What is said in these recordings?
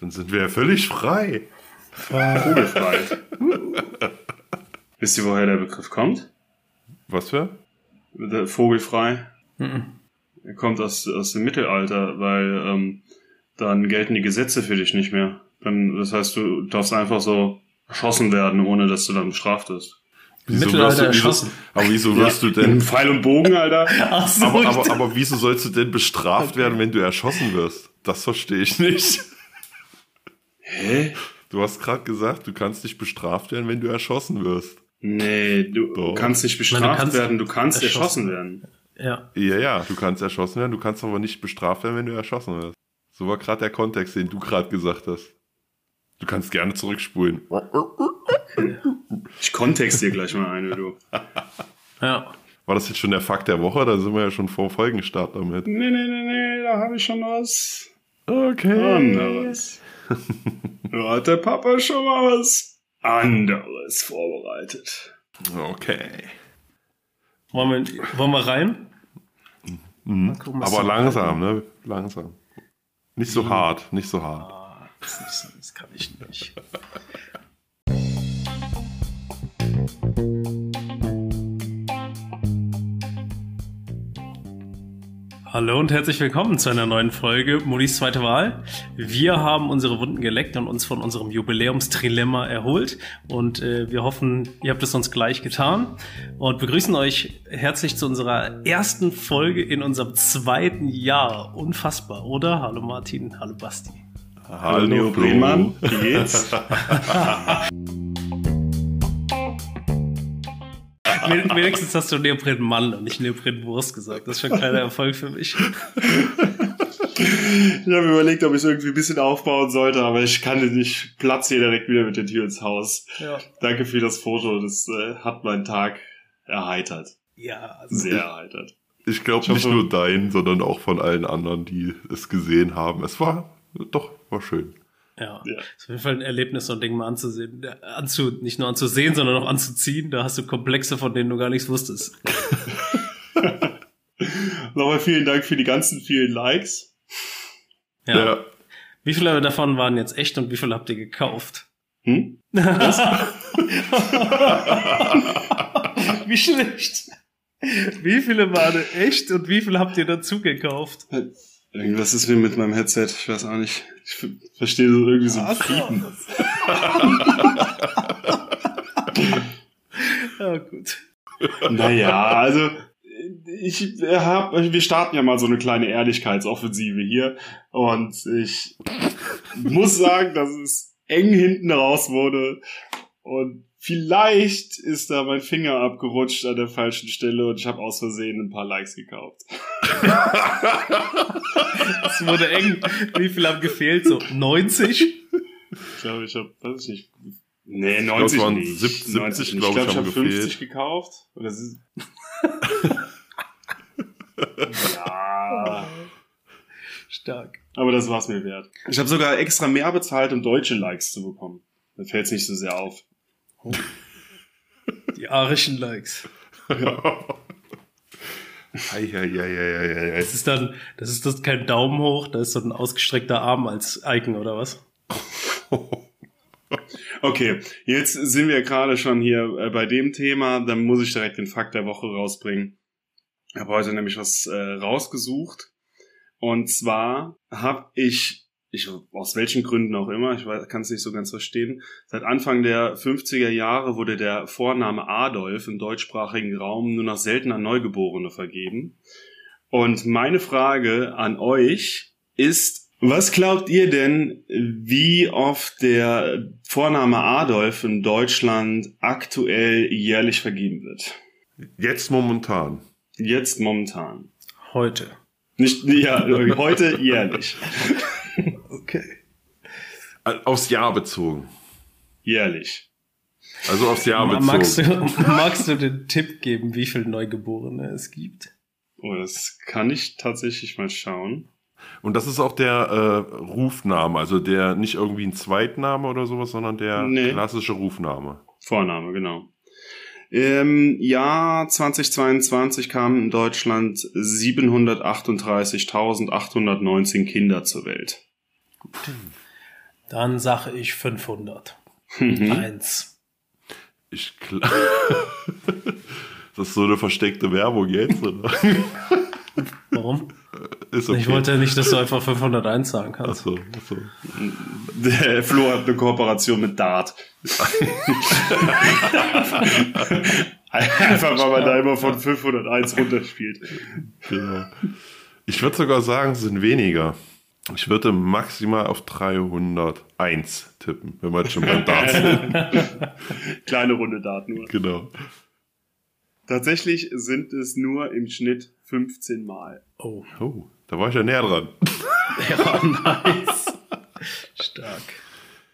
Dann sind wir ja völlig frei. Vogelfrei. Wisst ihr, woher der Begriff kommt? Was für? Der Vogelfrei. Er kommt aus, aus dem Mittelalter, weil ähm, dann gelten die Gesetze für dich nicht mehr. Dann, das heißt, du darfst einfach so erschossen werden, ohne dass du dann bestraft wirst. Wieso Mittelalter wirst du, wieso, erschossen. aber wieso wirst du Mit denn, Pfeil und Bogen, Alter. Ach so, aber, aber, aber wieso sollst du denn bestraft werden, wenn du erschossen wirst? Das verstehe ich nicht. Hä? Du hast gerade gesagt, du kannst nicht bestraft werden, wenn du erschossen wirst. Nee, du Doch. kannst nicht meine, bestraft du kannst werden, du kannst erschossen erschossen werden. ja. Ja, ja, du kannst erschossen werden, du kannst aber nicht bestraft werden, wenn du erschossen wirst. So war gerade der Kontext, den du gerade gesagt hast. Du kannst gerne zurückspulen. Ich kontext dir gleich mal eine, du. Ja. War das jetzt schon der Fakt der Woche? Da sind wir ja schon vor Folgenstart damit. Nee, nee, nee, nee, da habe ich schon was Okay. anderes. Da hat der Papa schon mal was anderes vorbereitet. Okay. Wollen wir, wollen wir rein? Mhm. Gucken, Aber langsam, ne? Langsam. Nicht so hart, nicht so hart. Ah, das, ist- das kann ich nicht. Hallo und herzlich willkommen zu einer neuen Folge Mulis zweite Wahl. Wir haben unsere Wunden geleckt und uns von unserem Jubiläumstrilemma erholt und äh, wir hoffen, ihr habt es uns gleich getan und begrüßen euch herzlich zu unserer ersten Folge in unserem zweiten Jahr. Unfassbar, oder? Hallo Martin, hallo Basti. Hallo, Neo Flo. Brehmann, wie geht's? Wenigstens hast du Neopren Mann und nicht Neopren Wurst gesagt. Das ist schon ein kleiner Erfolg für mich. Ich habe überlegt, ob ich es irgendwie ein bisschen aufbauen sollte, aber ich kann nicht. Ich platze hier direkt wieder mit der Tür ins Haus. Ja, Danke für das Foto, das äh, hat meinen Tag erheitert. ja also, Sehr erheitert. Ich glaube Ich nicht nur dein, sondern auch von allen anderen, die es gesehen haben. Es war doch, war schön. Ja. Ja. Ist auf jeden Fall ein Erlebnis, so ein Ding mal anzusehen. Äh, Anzu, nicht nur anzusehen, sondern auch anzuziehen. Da hast du Komplexe, von denen du gar nichts wusstest. Nochmal vielen Dank für die ganzen vielen Likes. Ja. Wie viele davon waren jetzt echt und wie viele habt ihr gekauft? Hm? wie schlecht. Wie viele waren echt und wie viele habt ihr dazu gekauft? Irgendwas ist mir mit meinem Headset, ich weiß auch nicht. Ich ver- verstehe so irgendwie so ein Fiepen. Ja, gut. Naja, also ich hab, wir starten ja mal so eine kleine Ehrlichkeitsoffensive hier und ich muss sagen, dass es eng hinten raus wurde und vielleicht ist da mein Finger abgerutscht an der falschen Stelle und ich habe aus Versehen ein paar Likes gekauft. Es wurde eng. Wie viele haben gefehlt? So 90? Ich glaube, ich habe, weiß ich nicht. Nee, glaub, 90 es waren nicht. 70, 90 nicht. glaub ich, ich, glaub, ich habe 50 gefehlt. gekauft. Und das ist ja, Stark. aber das war's mir wert. Ich habe sogar extra mehr bezahlt, um deutsche Likes zu bekommen. Da fällt's nicht so sehr auf. Die arischen Likes. Eieieiei. Das ist dann, das ist das kein Daumen hoch, da ist so ein ausgestreckter Arm als Icon oder was? Okay, jetzt sind wir gerade schon hier äh, bei dem Thema. Dann muss ich direkt den Fakt der Woche rausbringen. Ich habe heute nämlich was äh, rausgesucht. Und zwar habe ich, ich, aus welchen Gründen auch immer, ich kann es nicht so ganz verstehen, seit Anfang der 50er Jahre wurde der Vorname Adolf im deutschsprachigen Raum nur noch selten an Neugeborene vergeben. Und meine Frage an euch ist, was glaubt ihr denn, wie oft der Vorname Adolf in Deutschland aktuell jährlich vergeben wird? Jetzt momentan. Jetzt momentan. Heute. Nicht, ja, heute jährlich. Äh, Aufs Jahr bezogen. Jährlich. Also aufs Jahr Magst du, bezogen. magst du den Tipp geben, wie viele Neugeborene es gibt? Oh, das kann ich tatsächlich mal schauen. Und das ist auch der äh, Rufname, also der nicht irgendwie ein Zweitname oder sowas, sondern der Nee. klassische Rufname. Vorname, genau. Im Jahr 2022 kamen in Deutschland 738.819 Kinder zur Welt. Dann sage ich 500. Mhm. Eins. Ich klar. Das ist so eine versteckte Werbung jetzt, oder? Warum? Ist okay. Ich wollte ja nicht, dass du einfach 501 sagen kannst. Achso, achso. Der Flo hat eine Kooperation mit Dart. Einfach weil man da immer von 501 runterspielt. Genau. Ich würde sogar sagen, es sind weniger. Ich würde maximal auf 301 tippen, wenn jetzt schon beim Dart sind. Kleine Runde Dart nur. Genau. Tatsächlich sind es nur im Schnitt 15 Mal. Oh. Oh, da war ich ja näher dran. Ja, nice. Stark.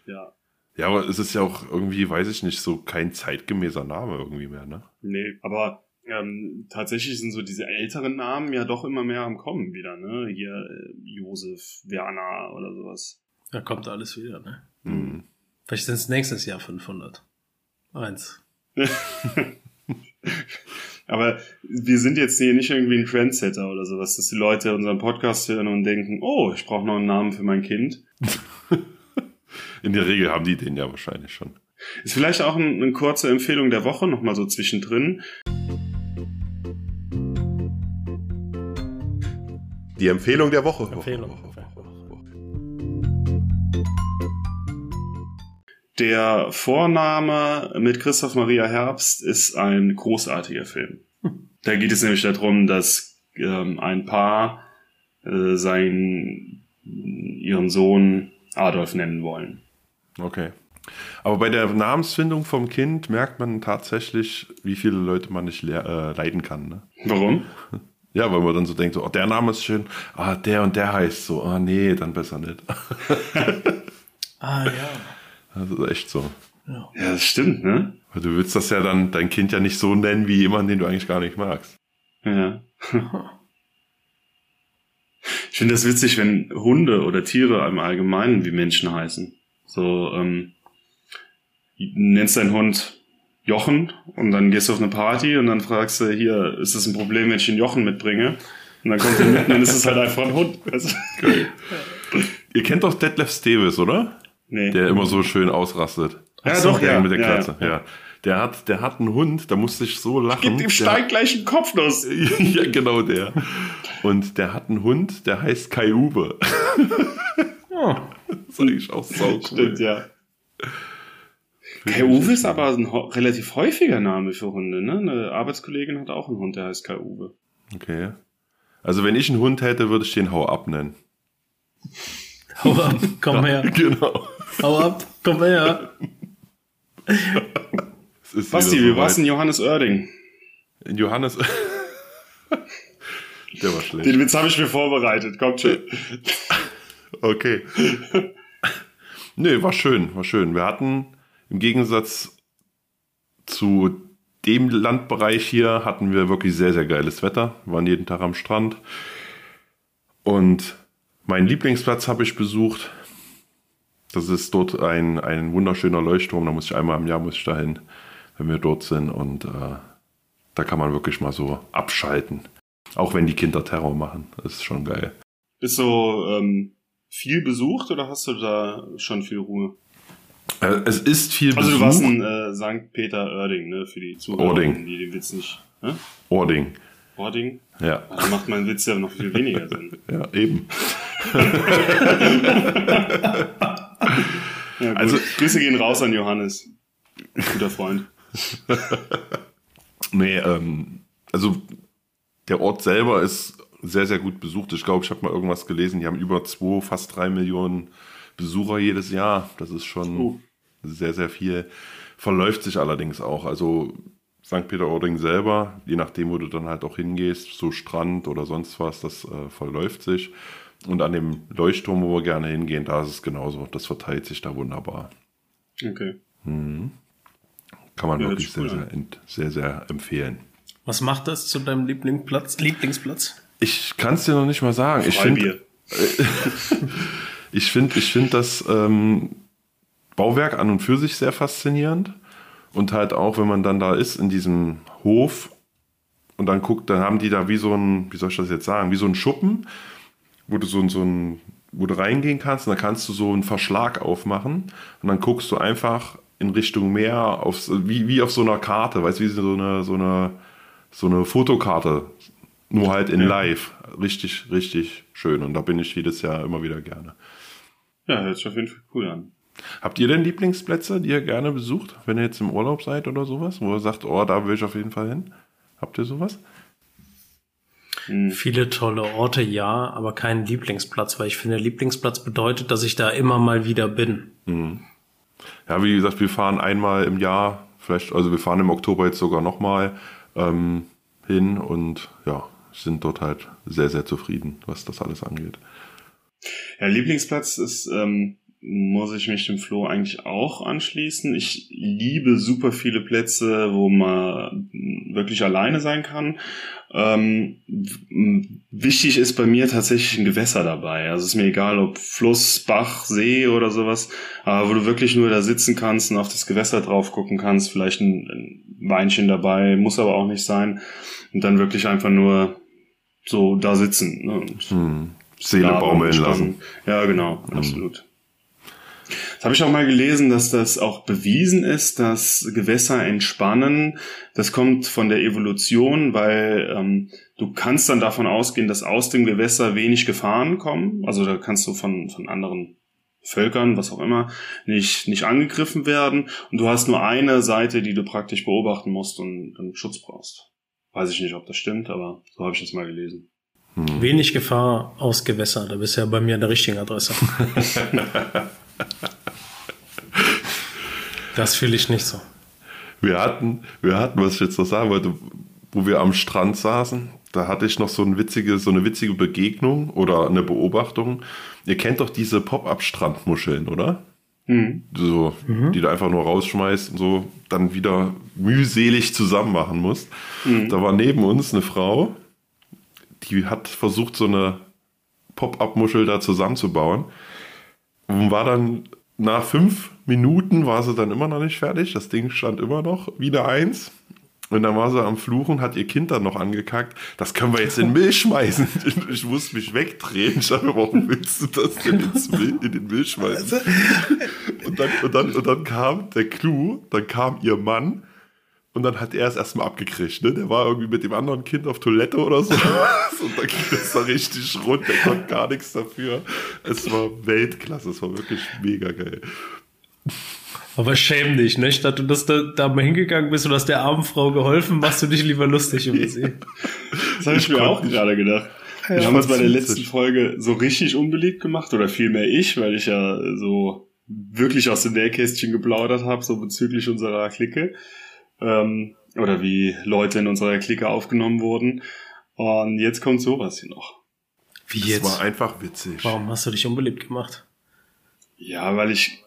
Ja. Ja, aber es ist ja auch irgendwie, weiß ich nicht, so kein zeitgemäßer Name irgendwie mehr, ne? Nee, aber ähm, tatsächlich sind so diese älteren Namen ja doch immer mehr am Kommen wieder, ne? Hier äh, Josef, Werner oder sowas. Da kommt alles wieder, ne? Hm. Vielleicht sind es nächstes Jahr 500. Eins. Aber wir sind jetzt hier nicht irgendwie ein Trendsetter oder sowas, dass die Leute unseren Podcast hören und denken, oh, ich brauche noch einen Namen für mein Kind. In der Regel haben die den ja wahrscheinlich schon. Ist vielleicht auch ein, eine kurze Empfehlung der Woche nochmal so zwischendrin. Die Empfehlung der Woche. Empfehlung. Der Vorname mit Christoph Maria Herbst ist ein großartiger Film. Da geht es nämlich darum, dass ähm, ein Paar äh, seinen ihren Sohn Adolf nennen wollen. Okay. Aber bei der Namensfindung vom Kind merkt man tatsächlich, wie viele Leute man nicht leer, äh, leiden kann. Ne? Warum? Ja, weil man dann so denkt, so, oh, der Name ist schön, ah, der und der heißt so, ah, nee, dann besser nicht. Ah, ja. Das ist echt so. ja. Ja, das stimmt, ne? Weil du willst das ja dann dein Kind ja nicht so nennen wie jemanden, den du eigentlich gar nicht magst. Ja. Ich finde das witzig, wenn Hunde oder Tiere im Allgemeinen wie Menschen heißen. So, ähm, du nennst deinen Hund Jochen und dann gehst du auf eine Party und dann fragst du, hier, ist das ein Problem, wenn ich den Jochen mitbringe? Und dann kommt er mit und dann ist es halt einfach ein Hund. Also, Ihr kennt doch Detlef Steves, oder? nee. Der immer so schön ausrastet. ja, so, doch, Der ja. mit der ja, Katze, ja. Der hat, der hat einen Hund, da musste ich so lachen. Gib dem Der- Stein gleich einen Kopfnuss. ja, genau der. Und der hat einen Hund, der heißt Kai Uwe. Oh, Das ist eigentlich auch sau cool. Stimmt, ja. Kai Uwe ist aber ein relativ häufiger Name für Hunde, ne? Eine Arbeitskollegin hat auch einen Hund, der heißt Kai Uwe. Okay. Also wenn ich einen Hund hätte, würde ich den Hau ab nennen. hau ab, komm her. Genau. Hau ab, komm her. Es ist Basti, wie soweit. war's in Johannes Oerding? In Johannes. der war schlecht. Den Witz habe ich mir vorbereitet, kommt schon. Okay. nee, war schön, war schön. Wir hatten im Gegensatz zu dem Landbereich hier, hatten wir wirklich sehr, sehr geiles Wetter. Wir waren jeden Tag am Strand. Und meinen Lieblingsplatz habe ich besucht. Das ist dort ein, ein wunderschöner Leuchtturm. Da muss ich einmal im Jahr muss ich dahin, wenn wir dort sind. Und äh, da kann man wirklich mal so abschalten. Auch wenn die Kinder Terror machen. Das ist schon geil. Bist so ähm, viel besucht oder hast du da schon viel Ruhe? Äh, Es ist viel Also du Besuch. warst in äh, St. Peter-Oerding, ne? Für die Zuhörer, Oerding. die den Witz nicht... Ne? Ording. Oerding? Ja, Da macht mein Witz ja noch viel weniger Sinn. ja, eben. Ja. Also- Grüße gehen raus an Johannes. Guter Freund. Nee, ähm, also der Ort selber ist sehr, sehr gut besucht. Ich glaube, ich habe mal irgendwas gelesen, die haben über zwei, fast drei Millionen Besucher jedes Jahr. Das ist schon Oh. Sehr, sehr viel. Verläuft sich allerdings auch. Also St. Peter-Ording selber, je nachdem, wo du dann halt auch hingehst, so Strand oder sonst was, das äh, verläuft sich. Und an dem Leuchtturm, wo wir gerne hingehen, da ist es genauso. Das verteilt sich da wunderbar. Okay. Kann man Ja, wirklich sehr, sehr, sehr, sehr empfehlen. Was macht das zu deinem Lieblingsplatz? Lieblingsplatz? Ich kann es dir noch nicht mal sagen. Ich finde, Freibier. ich finde, ich finde das ähm, Bauwerk an und für sich sehr faszinierend. Und halt auch, wenn man dann da ist in diesem Hof und dann guckt, dann haben die da wie so ein, wie soll ich das jetzt sagen, wie so ein Schuppen, wo du so, so ein wo du reingehen kannst und dann kannst du so einen Verschlag aufmachen und dann guckst du einfach in Richtung Meer, auf, wie, wie auf so einer Karte, weißt du, wie so eine, so eine, so eine Fotokarte, nur halt in ja. live. Richtig, richtig schön und da bin ich jedes Jahr immer wieder gerne. Ja, hört sich auf jeden Fall cool an. Habt ihr denn Lieblingsplätze, die ihr gerne besucht, wenn ihr jetzt im Urlaub seid oder sowas, wo ihr sagt, oh, da will ich auf jeden Fall hin? Habt ihr sowas? Hm. Viele tolle Orte, ja, aber keinen Lieblingsplatz, weil ich finde, Lieblingsplatz bedeutet, dass ich da immer mal wieder bin. Hm. Ja, wie gesagt, wir fahren einmal im Jahr, vielleicht, also wir fahren im Oktober jetzt sogar nochmal ähm, hin und ja, sind dort halt sehr, sehr zufrieden, was das alles angeht. Ja, Lieblingsplatz ist ähm, muss ich mich dem Flo eigentlich auch anschließen. Ich liebe super viele Plätze, wo man wirklich alleine sein kann. Ähm, wichtig ist bei mir tatsächlich ein Gewässer dabei. Also ist mir egal, ob Fluss, Bach, See oder sowas, aber wo du wirklich nur da sitzen kannst und auf das Gewässer drauf gucken kannst, vielleicht ein, ein Weinchen dabei, muss aber auch nicht sein. Und dann wirklich einfach nur so da sitzen. Ne? Hm. Seele baumeln lassen. Ja, genau, hm. absolut. Das habe ich auch mal gelesen, dass das auch bewiesen ist, dass Gewässer entspannen. Das kommt von der Evolution, weil ähm, du kannst dann davon ausgehen, dass aus dem Gewässer wenig Gefahren kommen. Also da kannst du von, von anderen Völkern, was auch immer, nicht, nicht angegriffen werden. Und du hast nur eine Seite, die du praktisch beobachten musst und, und Schutz brauchst. Weiß ich nicht, ob das stimmt, aber so habe ich das mal gelesen. Hm. Wenig Gefahr aus Gewässer, da bist du ja bei mir an der richtigen Adresse. Das fühle ich nicht so. Wir hatten, wir hatten, was ich jetzt noch sagen wollte, wo wir am Strand saßen, da hatte ich noch so, ein witzige, so eine witzige Begegnung oder eine Beobachtung. Ihr kennt doch diese Pop-up-Strandmuscheln, oder? Mhm. So, mhm. die du einfach nur rausschmeißt und so dann wieder mühselig zusammen machen musst. Mhm. Da war neben uns eine Frau, die hat versucht, so eine Pop-up-Muschel da zusammenzubauen war dann nach fünf Minuten war sie dann immer noch nicht fertig. Das Ding stand immer noch wieder eins. Und dann war sie am Fluchen, hat ihr Kind dann noch angekackt. Das können wir jetzt in den Müll schmeißen. Ich musste mich wegdrehen. Ich dachte, warum willst du das denn ins Müll, in den Müll schmeißen? Und dann, und, dann, und dann kam der Clou, dann kam ihr Mann und dann hat er es erstmal abgekriegt. Ne? Der war irgendwie mit dem anderen Kind auf Toilette oder so. und dann ging das da richtig rund. Der konnte gar nichts dafür. Es war Weltklasse. Es war wirklich mega geil. Aber schäm dich, ne? Statt du das da, da mal hingegangen bist und hast der armen Frau geholfen, machst du dich lieber lustig über sie. Das habe ich, ich mir auch gerade gedacht. Ja, wir haben uns bei der letzten Folge so richtig unbeliebt gemacht, oder vielmehr ich, weil ich ja so wirklich aus dem Nähkästchen geplaudert habe, so bezüglich unserer Clique ähm, oder wie Leute in unserer Clique aufgenommen wurden. Und jetzt kommt sowas hier noch. Wie das jetzt? Das war einfach witzig. Warum hast du dich unbeliebt gemacht? Ja, weil ich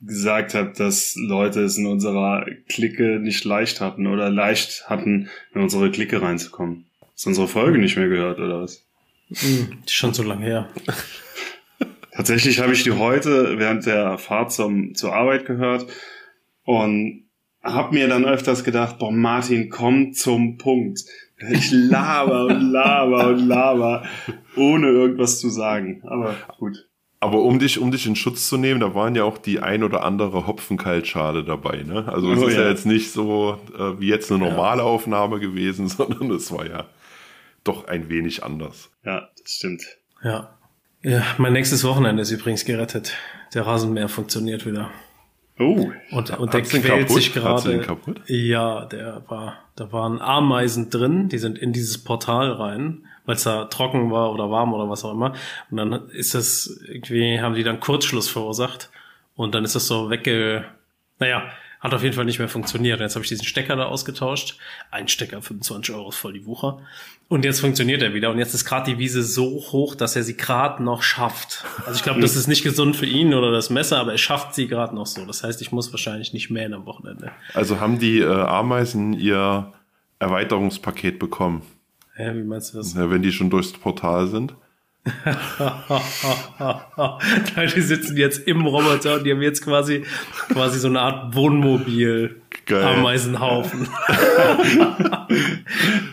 gesagt habe, dass Leute es in unserer Clique nicht leicht hatten oder leicht hatten, in unsere Clique reinzukommen. Hast du unsere Folge nicht mehr gehört, oder was? Hm, schon so lange her. Tatsächlich habe ich die heute während der Fahrt zum, zur Arbeit gehört und habe mir dann öfters gedacht, boah, Martin, komm zum Punkt. Ich laber und laber und laber, ohne irgendwas zu sagen. Aber gut. Aber um dich, um dich in Schutz zu nehmen, da waren ja auch die ein oder andere Hopfenkaltschale dabei, ne? Also es oh, ist ja. ja. jetzt nicht so äh, wie jetzt eine normale ja. Aufnahme gewesen, sondern es war ja doch ein wenig anders. Ja, das stimmt. Ja. Ja, mein nächstes Wochenende ist übrigens gerettet. Der Rasenmäher funktioniert wieder. Oh. Und, und der quält kaputt? sich gerade. Ja, der war, da waren Ameisen drin, die sind in dieses Portal rein, weil es da trocken war oder warm oder was auch immer. Und dann ist das irgendwie, haben die dann Kurzschluss verursacht. Und dann ist das so wegge, naja, hat auf jeden Fall nicht mehr funktioniert. Jetzt habe ich diesen Stecker da ausgetauscht. Ein Stecker, 25 Euro ist voll die Wucher. Und jetzt funktioniert er wieder. Und jetzt ist gerade die Wiese so hoch, dass er sie gerade noch schafft. Also ich glaube, das ist nicht gesund für ihn oder das Messer, aber er schafft sie gerade noch so. Das heißt, ich muss wahrscheinlich nicht mähen am Wochenende. Also haben die äh, Ameisen ihr Erweiterungspaket bekommen? Hä, wie meinst du das? Ja, wenn die schon durchs Portal sind. die sitzen jetzt im Roboter und die haben jetzt quasi, quasi so eine Art Wohnmobil. Geil. Ameisenhaufen.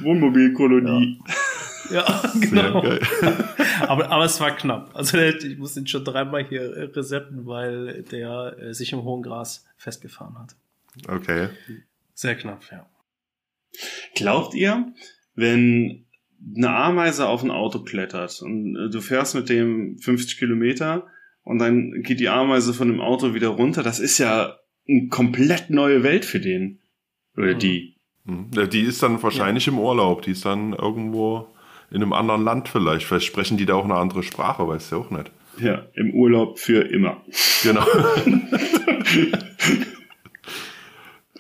Wohnmobilkolonie. Ja, genau. aber, aber es war knapp. Also ich muss ihn schon dreimal hier resetten, weil der äh, sich im hohen Gras festgefahren hat. Okay. Sehr knapp, ja. Glaubt ihr, wenn eine Ameise auf ein Auto klettert und äh, du fährst mit dem 50 Kilometer und dann geht die Ameise von dem Auto wieder runter, das ist ja eine komplett neue Welt für den. Oder Mhm. die. Hm. Ja, die ist dann wahrscheinlich im Urlaub. Die ist dann irgendwo in einem anderen Land vielleicht. Vielleicht sprechen die da auch eine andere Sprache, weißt du auch nicht. Ja, im Urlaub für immer. Genau.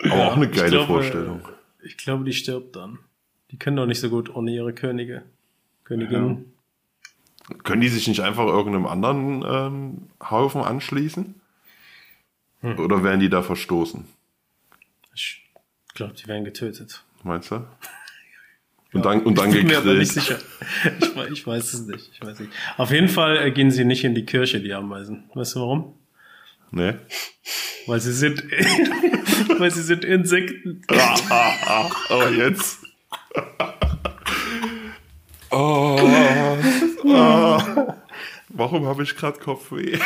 Aber auch eine Ich geile glaube, Vorstellung. Ich glaube, die stirbt dann. Die können doch nicht so gut ohne ihre Könige. Königin. Können die sich nicht einfach irgendeinem anderen ähm, Haufen anschließen? Hm. Oder werden die da verstoßen? Ich glaube, die werden getötet. Meinst du? Und dann, und dann ich bin mir aber nicht gegrillt. sicher. Ich, ich weiß es nicht. Ich weiß nicht. Auf jeden Fall äh, gehen sie nicht in die Kirche, die Ameisen. Weißt du warum? Ne? Weil sie sind, weil sie sind Insekten. Ah, ah, ah. Oh, jetzt. Oh, ah. Warum habe ich gerade Kopfweh?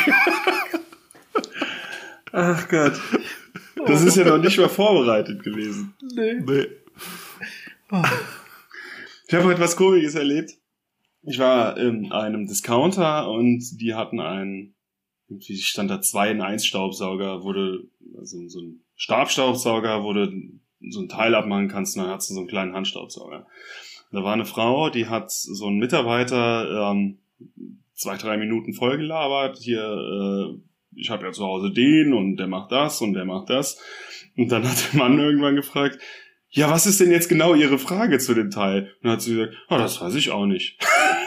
Ach Gott. Das ist ja noch nicht mal vorbereitet gewesen. Nee. Nee. Ich habe heute was Komisches erlebt. Ich war in einem Discounter und die hatten einen, irgendwie stand da 2 in 1 Staubsauger, wurde, also so ein Stabstaubsauger, du so ein Teil abmachen kannst dann hast du so einen kleinen Handstaubsauger. Da war eine Frau, die hat so einen Mitarbeiter ähm, zwei, drei Minuten vollgelabert. Hier, äh, ich habe ja zu Hause den und der macht das und der macht das. Und dann hat der Mann irgendwann gefragt, ja, was ist denn jetzt genau Ihre Frage zu dem Teil? Und dann hat sie gesagt, ah, das weiß ich auch nicht.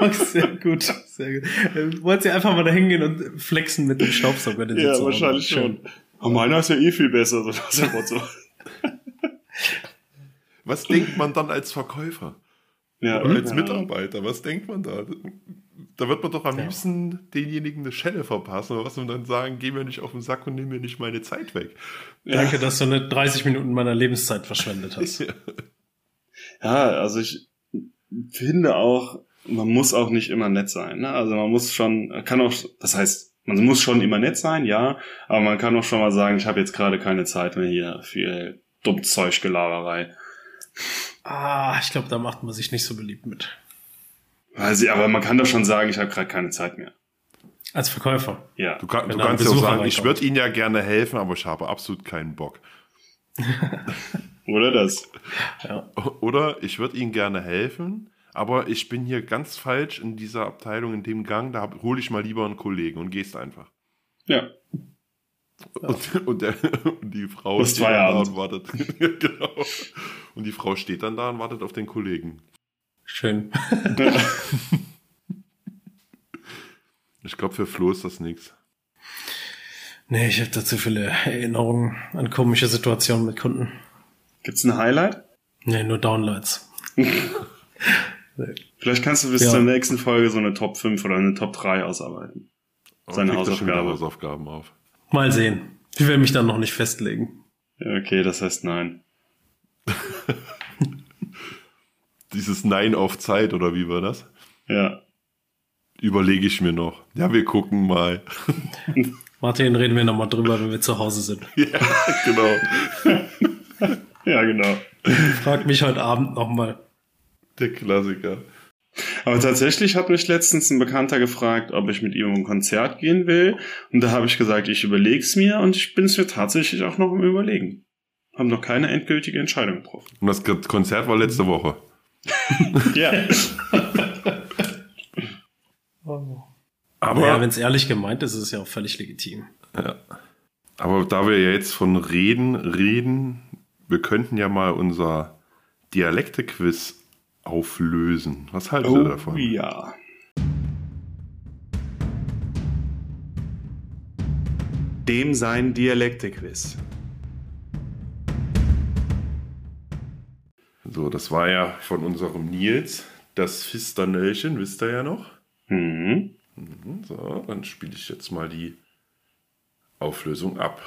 Sehr gut. Sehr gut. Äh, Wollt ihr einfach mal da hingehen und flexen mit dem Staubsauger? den Ja, wahrscheinlich schon. Aber meiner ist ja eh viel besser, so das ist so. Was denkt man dann als Verkäufer? Ja, Oder als ja. Mitarbeiter? Was denkt man da? Da wird man doch am Ja. liebsten denjenigen eine Schelle verpassen oder was und dann sagen, geh mir nicht auf den Sack und nimm mir nicht meine Zeit weg. Danke, dass du eine 30 Minuten meiner Lebenszeit verschwendet hast. Ja, also ich finde auch, man muss auch nicht immer nett sein. Ne? Also man muss schon, kann auch, das heißt, man muss schon immer nett sein, ja, aber man kann auch schon mal sagen, ich habe jetzt gerade keine Zeit mehr hier für dumm Zeuggelaberei. Ah, ich glaube, da macht man sich nicht so beliebt mit. Also, aber man kann doch schon sagen, ich habe gerade keine Zeit mehr. Als Verkäufer. Ja. Du, kann, du kannst ja auch sagen, ich würde Ihnen ja gerne helfen, aber ich habe absolut keinen Bock. Oder das? Ja. Oder ich würde Ihnen gerne helfen, aber ich bin hier ganz falsch in dieser Abteilung, in dem Gang, da hole ich mal lieber einen Kollegen und gehst einfach. Ja. Und, und, der, und die Frau Bis steht dann da und wartet. genau. Und die Frau steht dann da und wartet auf den Kollegen. Schön. Ich glaube, für Flo ist das nichts. Nee, ich habe da zu viele Erinnerungen an komische Situationen mit Kunden. Gibt's ein Highlight? Nee, nur Downloads. Vielleicht kannst du bis Ja. zur nächsten Folge so eine Top 5 oder eine Top 3 ausarbeiten. Seine schon wieder Hausaufgabe. Hausaufgaben auf. Mal sehen. Ich will mich dann noch nicht festlegen. Okay, das heißt nein. Dieses Nein auf Zeit, oder wie war das? Ja. Überlege ich mir noch. Ja, wir gucken mal. Martin, reden wir nochmal drüber, wenn wir zu Hause sind. ja, genau. Ja, genau. Frag mich heute Abend nochmal. Der Klassiker. Aber tatsächlich hat mich letztens ein Bekannter gefragt, ob ich mit ihm auf ein Konzert gehen will. Und da habe ich gesagt, ich überleg's mir und ich bin es mir tatsächlich auch noch im Überlegen. Haben noch keine endgültige Entscheidung getroffen. Und das Konzert war letzte Woche. Ja. Aber, ja, wenn es ehrlich gemeint ist, ist es ja auch völlig legitim. aber da wir ja jetzt von Reden reden, wir könnten ja mal unser Dialekte-Quiz auflösen. Was haltet ihr Oh davon? ja. Dem sein Dialekte-Quiz. So, das war ja von unserem Nils, das Fisternöllchen, wisst ihr ja noch. Mhm. So, dann spiele ich jetzt mal die Auflösung ab.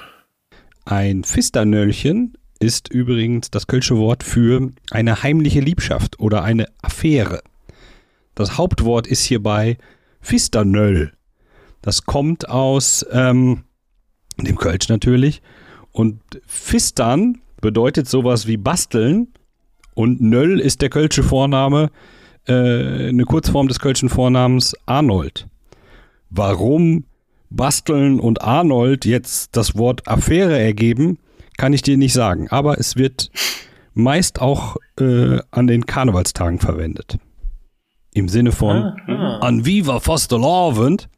Ein Fisternöllchen ist übrigens das kölsche Wort für eine heimliche Liebschaft oder eine Affäre. Das Hauptwort ist hierbei Fisternöll. Das kommt aus ähm, dem Kölsch natürlich. Und Fistern bedeutet sowas wie basteln. Und Nöll ist der kölsche Vorname, äh, eine Kurzform des kölschen Vornamens Arnold. Warum Basteln und Arnold jetzt das Wort Affäre ergeben, kann ich dir nicht sagen. Aber es wird meist auch äh, an den Karnevalstagen verwendet. Im Sinne von Ah, ah. an Viva Fastelavond,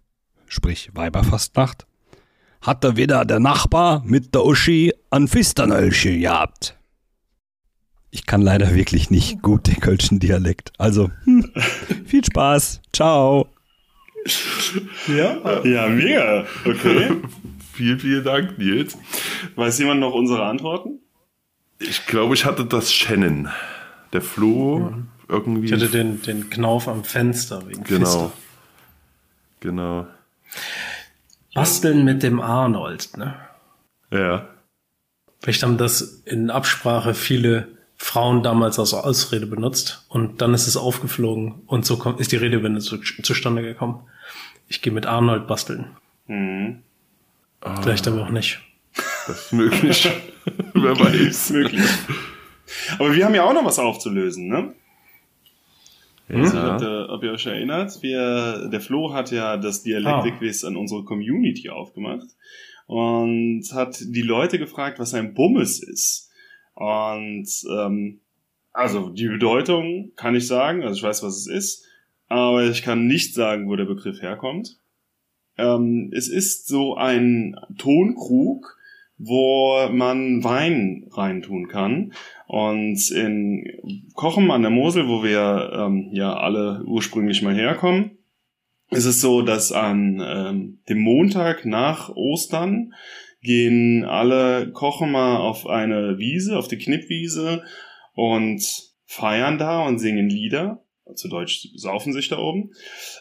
sprich Weiberfastnacht, hat da wieder der Nachbar mit der Uschi an Fisternölche gehabt. Ich kann leider wirklich nicht gut den kölschen Dialekt. Also, hm, viel Spaß. Ciao. Ja? Ja, mega. Okay. Vielen, vielen Dank, Nils. Weiß jemand noch unsere Antworten? Ich glaube, ich hatte das Shannon. Der Flo irgendwie. Ich hatte den, den Knauf am Fenster wegen genau. Fister. Genau. Basteln mit dem Arnold, ne? Ja. Vielleicht haben das in Absprache viele Frauen damals als Ausrede benutzt und dann ist es aufgeflogen und so kommt, ist die Redewende zu, zustande gekommen. Ich gehe mit Arnold basteln. Mhm. Vielleicht aber auch nicht. Das ist möglich. Wer weiß. Möglich. Aber wir haben ja auch noch was aufzulösen, ne? Also, Ja. ob, ihr- ob ihr euch erinnert, wir, der Flo hat ja das Dialektquiz an unsere Community aufgemacht und hat die Leute gefragt, was ein Bummes ist. Und ähm, also die Bedeutung kann ich sagen, also ich weiß, was es ist, aber ich kann nicht sagen, wo der Begriff herkommt. Ähm, es ist so ein Tonkrug, wo man Wein reintun kann. Und in Kochen an der Mosel, wo wir ähm, ja alle ursprünglich mal herkommen, ist es so, dass an ähm, dem Montag nach Ostern gehen alle Kochen mal auf eine Wiese, auf die Knippwiese und feiern da und singen Lieder. Zu Deutsch saufen sich da oben.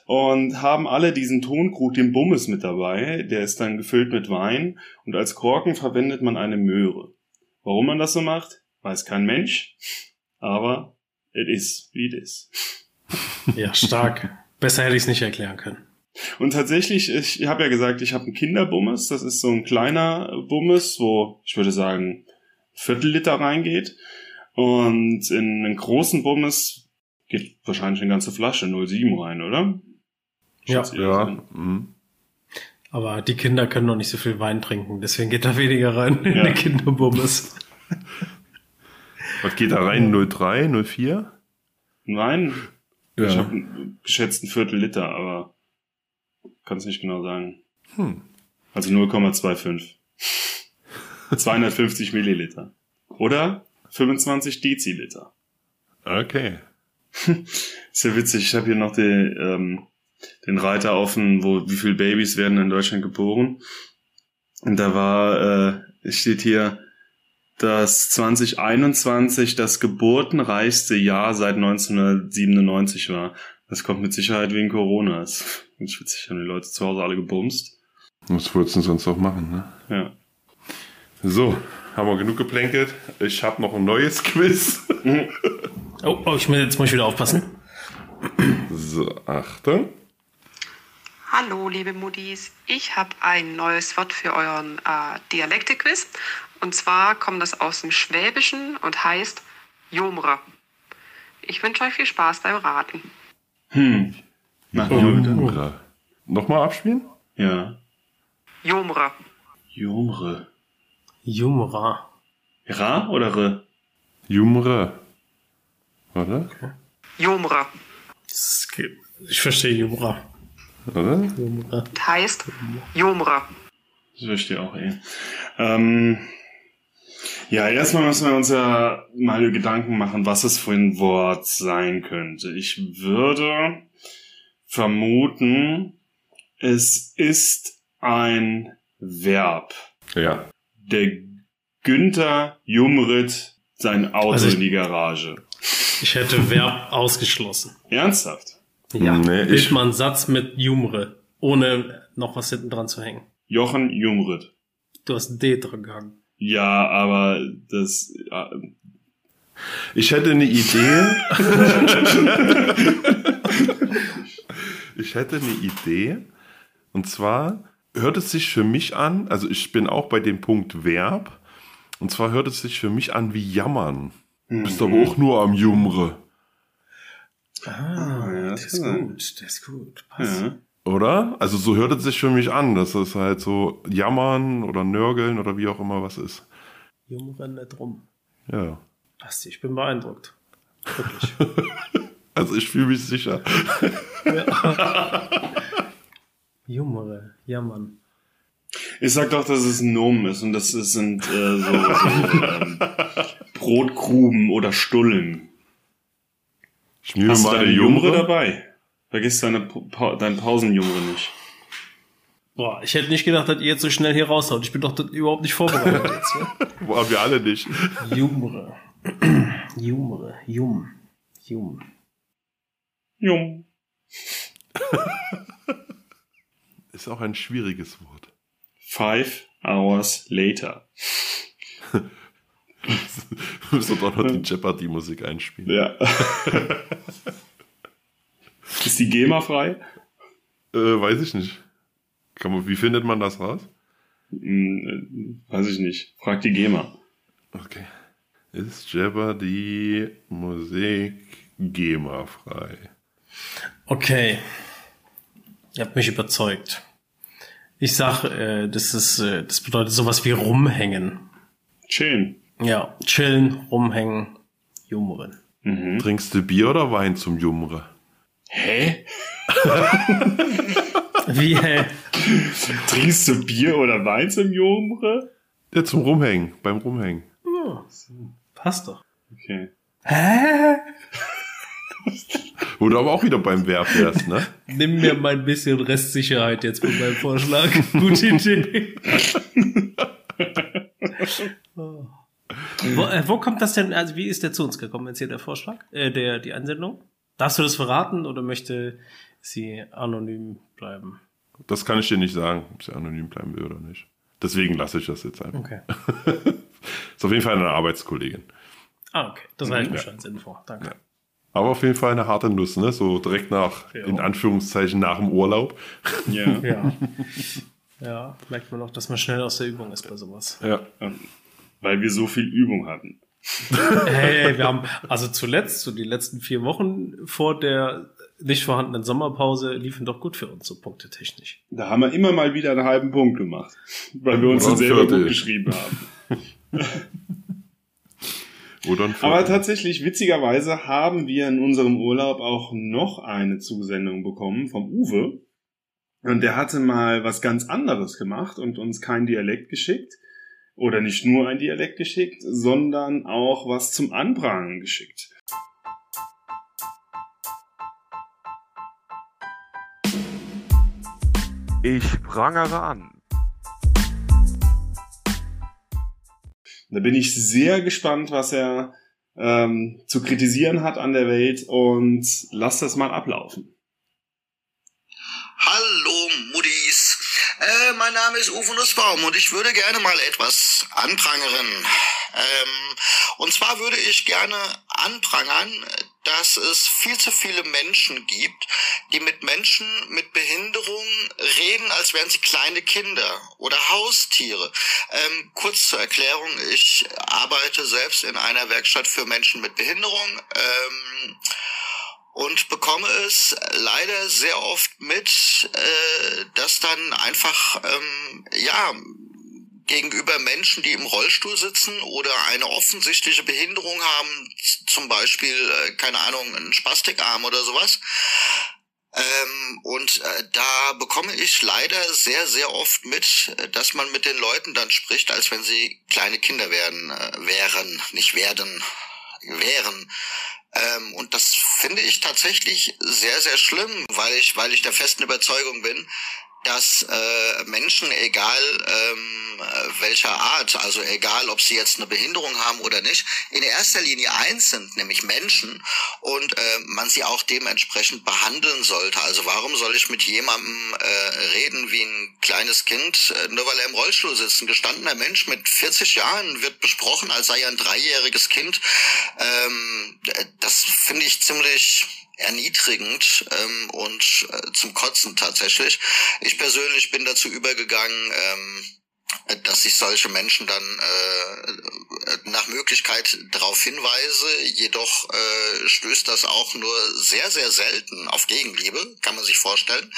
Und haben alle diesen Tonkrug, den Bummes mit dabei. Der ist dann gefüllt mit Wein. Und als Korken verwendet man eine Möhre. Warum man das so macht, weiß kein Mensch. Aber it is, wie it is. Ja, stark. Besser hätte ich es nicht erklären können. Und tatsächlich, ich habe ja gesagt, ich habe einen Kinderbummes. Das ist so ein kleiner Bummes, wo ich würde sagen Viertel Liter reingeht. Und in einen großen Bummes geht wahrscheinlich eine ganze Flasche 07 rein, oder? Ja. Schätze ich. Ja. Mhm. Aber die Kinder können noch nicht so viel Wein trinken, deswegen geht da weniger rein in Ja. die Kinderbummes. Was geht da rein? 03, 04? Nein, ich Ja. habe geschätzt ein Viertel Liter, aber kann es nicht genau sagen. Hm. Also 0,25. 250 Milliliter. Oder 25 Deziliter. Okay. Ist ja witzig, ich habe hier noch die, ähm, den Reiter offen, wo wie viele Babys werden in Deutschland geboren. Und da war, äh, steht hier, dass 2021 das geburtenreichste Jahr seit 1997 war. Das kommt mit Sicherheit wegen Corona. Das ist ganz witzig, haben die Leute zu Hause alle gebumst. Was würdest du sonst auch machen, ne? Ja. So, haben wir genug geplänkelt. Ich habe noch ein neues Quiz. Oh, oh ich muss, jetzt muss ich wieder aufpassen. So, Achtung. Hallo, liebe Muddies. Ich habe ein neues Wort für euren äh, Dialekte-Quiz. Und zwar kommt das aus dem Schwäbischen und heißt Jomre. Ich wünsche euch viel Spaß beim Raten. Hm. Nach. Jumra. Nochmal abspielen? Ja. Jomre. Jomre. Jumra. Ra oder Re? Jumra. Oder? Das geht- Ich verstehe Jumra. Oder? Jumra. Das heißt Jomre. Das verstehe auch eh. Ähm, ja, erstmal müssen wir uns ja mal Gedanken machen, was es für ein Wort sein könnte. Ich würde vermuten, es ist ein Verb. Ja. Der Günther Jumrit sein Auto Also ich- in die Garage. Ich hätte Verb ausgeschlossen. Ernsthaft? Ja. Nee, ich- Bild mal einen Satz mit Jumre, ohne noch was hinten dran zu hängen. Jochen Jumrit. Du hast D dran gehangen. Ja, aber das. Ja, Ich hätte eine Idee. ich hätte eine Idee. Und zwar hört es sich für mich an, also ich bin auch bei dem Punkt Verb. Und zwar hört es sich für mich an wie jammern. Bist aber auch nur am Jumre. Ah, ja, das das ist sein. gut, das ist gut. Passt. ja. Oder? Also so hört es sich für mich an, dass es halt so jammern oder nörgeln oder wie auch immer was ist. Jungen nicht rum. Ja. Passt, ich bin beeindruckt. Wirklich. Also ich fühle mich sicher. Jumere, jammern. Ich sag doch, dass es ein Nomen ist und das ist- sind äh, so, so ähm, Brotgruben oder Stullen. Ich nehme Hast du mal deine eine Jumre Jumre. dabei? Vergiss deine pa dein Pausenjumre nicht. Boah, ich hätte nicht gedacht, dass ihr jetzt so schnell hier raushaut. Ich bin doch überhaupt nicht vorbereitet jetzt. Ja? Boah, wir alle nicht. Jumre. Jumre. Jum. Jum. Jum. Ist auch ein schwieriges Wort. Five hours later. Müssen doch noch die Jeopardy-Musik einspielen. Ja. ist die GEMA frei? Äh, weiß ich nicht. Kann man, wie findet man das raus? Hm, äh, weiß ich nicht. Frag die GEMA. Okay. Ist Jeopardy Musik GEMA-frei? Okay. Ihr habt mich überzeugt. Ich sag, äh, das ist, äh, das bedeutet sowas wie rumhängen. Chillen. Ja, chillen, rumhängen, Jumren. Mhm. Trinkst du Bier oder Wein zum Jumre? Hä? Wie, hä? Trinkst du Bier oder Wein zum Jumre? Ja, zum Rumhängen, beim Rumhängen. Ja, passt doch. Okay. Hä? Wo du aber auch wieder beim Verb wärst, ne? Nimm mir mal ein bisschen Restsicherheit jetzt mit meinem Vorschlag. Gute Idee. Oh. Wo, äh, wo kommt das denn, also wie ist der zu uns gekommen jetzt hier der Vorschlag, äh, der, die Einsendung? Darfst du das verraten oder möchte sie anonym bleiben? Das kann ich dir nicht sagen, ob sie anonym bleiben will oder nicht. Deswegen lasse ich das jetzt einfach. Okay. Ist auf jeden Fall eine Arbeitskollegin. Ah, okay. Das reicht mir Ja. schon als Info. Danke. Ja. Aber auf jeden Fall eine harte Nuss, ne? So direkt nach, Ja. in Anführungszeichen, nach dem Urlaub. Ja. Ja. Ja, merkt man auch, dass man schnell aus der Übung ist bei sowas. Ja. Weil wir so viel Übung hatten. Hey, wir haben, also zuletzt, so die letzten vier Wochen vor der nicht vorhandenen Sommerpause liefen doch gut für uns, so punktetechnisch. Da haben wir immer mal wieder einen halben Punkt gemacht. Weil wir uns dann ein selber gut geschrieben haben. Aber tatsächlich, witzigerweise, haben wir in unserem Urlaub auch noch eine Zusendung bekommen vom Uwe. Und der hatte mal was ganz anderes gemacht und uns kein Dialekt geschickt. Oder nicht nur ein Dialekt geschickt, sondern auch was zum Anprangern geschickt. Ich prangere an. Da bin ich sehr gespannt, was er ähm, zu kritisieren hat an der Welt und lass das mal ablaufen. Hallo Muddis. Äh, mein Name ist Uwe Nussbaum und ich würde gerne mal etwas anprangern. Ähm, und zwar würde ich gerne anprangern, dass es viel zu viele Menschen gibt, die mit Menschen mit Behinderung reden, als wären sie kleine Kinder oder Haustiere. Ähm, kurz zur Erklärung, ich arbeite selbst in einer Werkstatt für Menschen mit Behinderung. Ähm, und bekomme es leider sehr oft mit, äh, dass dann einfach ähm, ja gegenüber Menschen, die im Rollstuhl sitzen oder eine offensichtliche Behinderung haben, zum Beispiel äh, keine Ahnung einen Spastikarm oder sowas. Ähm, und äh, da bekomme ich leider sehr, sehr oft mit, äh, dass man mit den Leuten dann spricht, als wenn sie kleine Kinder werden, äh, wären, nicht werden, wären. Ähm, und das finde ich tatsächlich sehr, sehr schlimm, weil ich, weil ich der festen Überzeugung bin, dass äh, Menschen, egal ähm, äh, welcher Art, also egal, ob sie jetzt eine Behinderung haben oder nicht, in erster Linie eins sind, nämlich Menschen und äh, man sie auch dementsprechend behandeln sollte. Also warum soll ich mit jemandem äh, reden wie ein kleines Kind, äh, nur weil er im Rollstuhl sitzt? Ein gestandener Mensch mit 40 Jahren wird besprochen, als sei er ein dreijähriges Kind. Ähm, das finde ich ziemlich erniedrigend ähm, und äh, zum Kotzen tatsächlich. Ich persönlich bin dazu übergegangen, ähm, dass ich solche Menschen dann äh, nach Möglichkeit darauf hinweise. Jedoch äh, stößt das auch nur sehr, sehr selten auf Gegenliebe, kann man sich vorstellen.